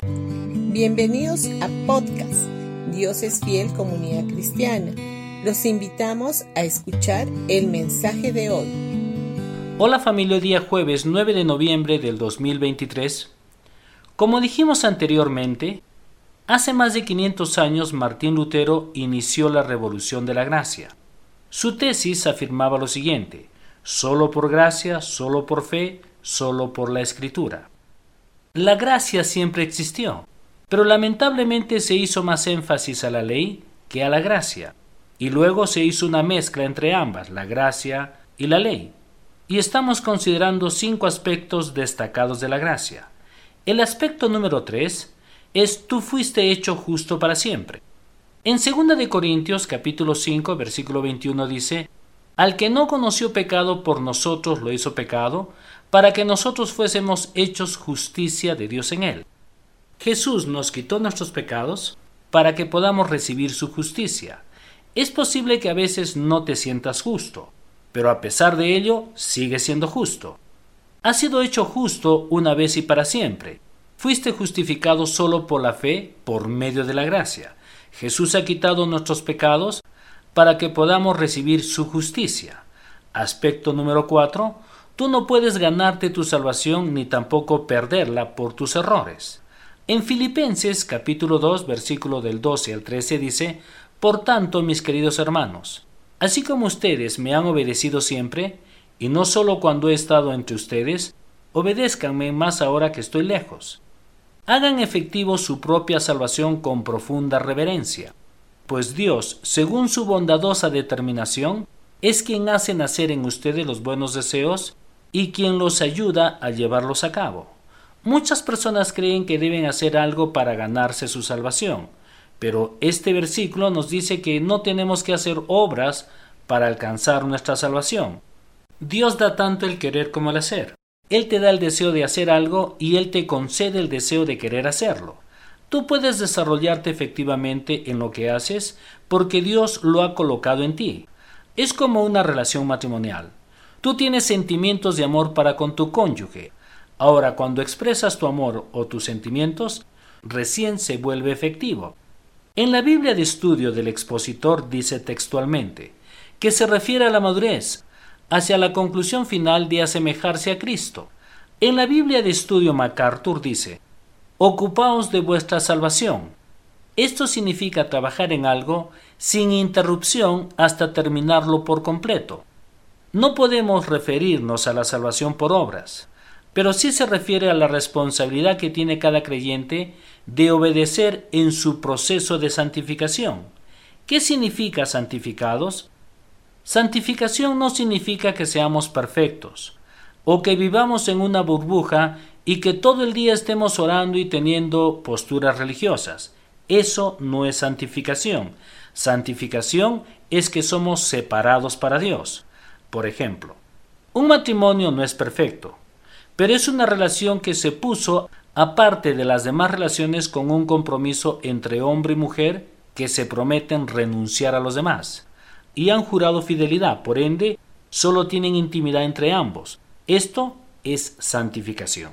Bienvenidos a podcast Dios es fiel comunidad cristiana. Los invitamos a escuchar el mensaje de hoy. Hola familia, día jueves 9 de noviembre del 2023. Como dijimos anteriormente, hace más de 500 años Martín Lutero inició la revolución de la gracia. Su tesis afirmaba lo siguiente, solo por gracia, solo por fe, solo por la escritura. La gracia siempre existió, pero lamentablemente se hizo más énfasis a la ley que a la gracia, y luego se hizo una mezcla entre ambas, la gracia y la ley. Y estamos considerando cinco aspectos destacados de la gracia. El aspecto número tres es tú fuiste hecho justo para siempre. En 2 de Corintios capítulo 5 versículo 21 dice, al que no conoció pecado por nosotros lo hizo pecado, para que nosotros fuésemos hechos justicia de Dios en él. Jesús nos quitó nuestros pecados para que podamos recibir su justicia. Es posible que a veces no te sientas justo, pero a pesar de ello sigue siendo justo. Has sido hecho justo una vez y para siempre. Fuiste justificado solo por la fe, por medio de la gracia. Jesús ha quitado nuestros pecados para que podamos recibir su justicia. Aspecto número 4. Tú no puedes ganarte tu salvación ni tampoco perderla por tus errores. En Filipenses capítulo 2 versículo del 12 al 13 dice, Por tanto, mis queridos hermanos, así como ustedes me han obedecido siempre, y no solo cuando he estado entre ustedes, obedézcanme más ahora que estoy lejos. Hagan efectivo su propia salvación con profunda reverencia pues Dios, según su bondadosa determinación, es quien hace nacer en ustedes los buenos deseos y quien los ayuda a llevarlos a cabo. Muchas personas creen que deben hacer algo para ganarse su salvación, pero este versículo nos dice que no tenemos que hacer obras para alcanzar nuestra salvación. Dios da tanto el querer como el hacer. Él te da el deseo de hacer algo y Él te concede el deseo de querer hacerlo. Tú puedes desarrollarte efectivamente en lo que haces porque Dios lo ha colocado en ti. Es como una relación matrimonial. Tú tienes sentimientos de amor para con tu cónyuge. Ahora, cuando expresas tu amor o tus sentimientos, recién se vuelve efectivo. En la Biblia de estudio del expositor dice textualmente que se refiere a la madurez, hacia la conclusión final de asemejarse a Cristo. En la Biblia de estudio MacArthur dice, Ocupaos de vuestra salvación. Esto significa trabajar en algo sin interrupción hasta terminarlo por completo. No podemos referirnos a la salvación por obras, pero sí se refiere a la responsabilidad que tiene cada creyente de obedecer en su proceso de santificación. ¿Qué significa santificados? Santificación no significa que seamos perfectos o que vivamos en una burbuja y que todo el día estemos orando y teniendo posturas religiosas. Eso no es santificación. Santificación es que somos separados para Dios. Por ejemplo, un matrimonio no es perfecto, pero es una relación que se puso aparte de las demás relaciones con un compromiso entre hombre y mujer que se prometen renunciar a los demás y han jurado fidelidad, por ende, solo tienen intimidad entre ambos. Esto es santificación.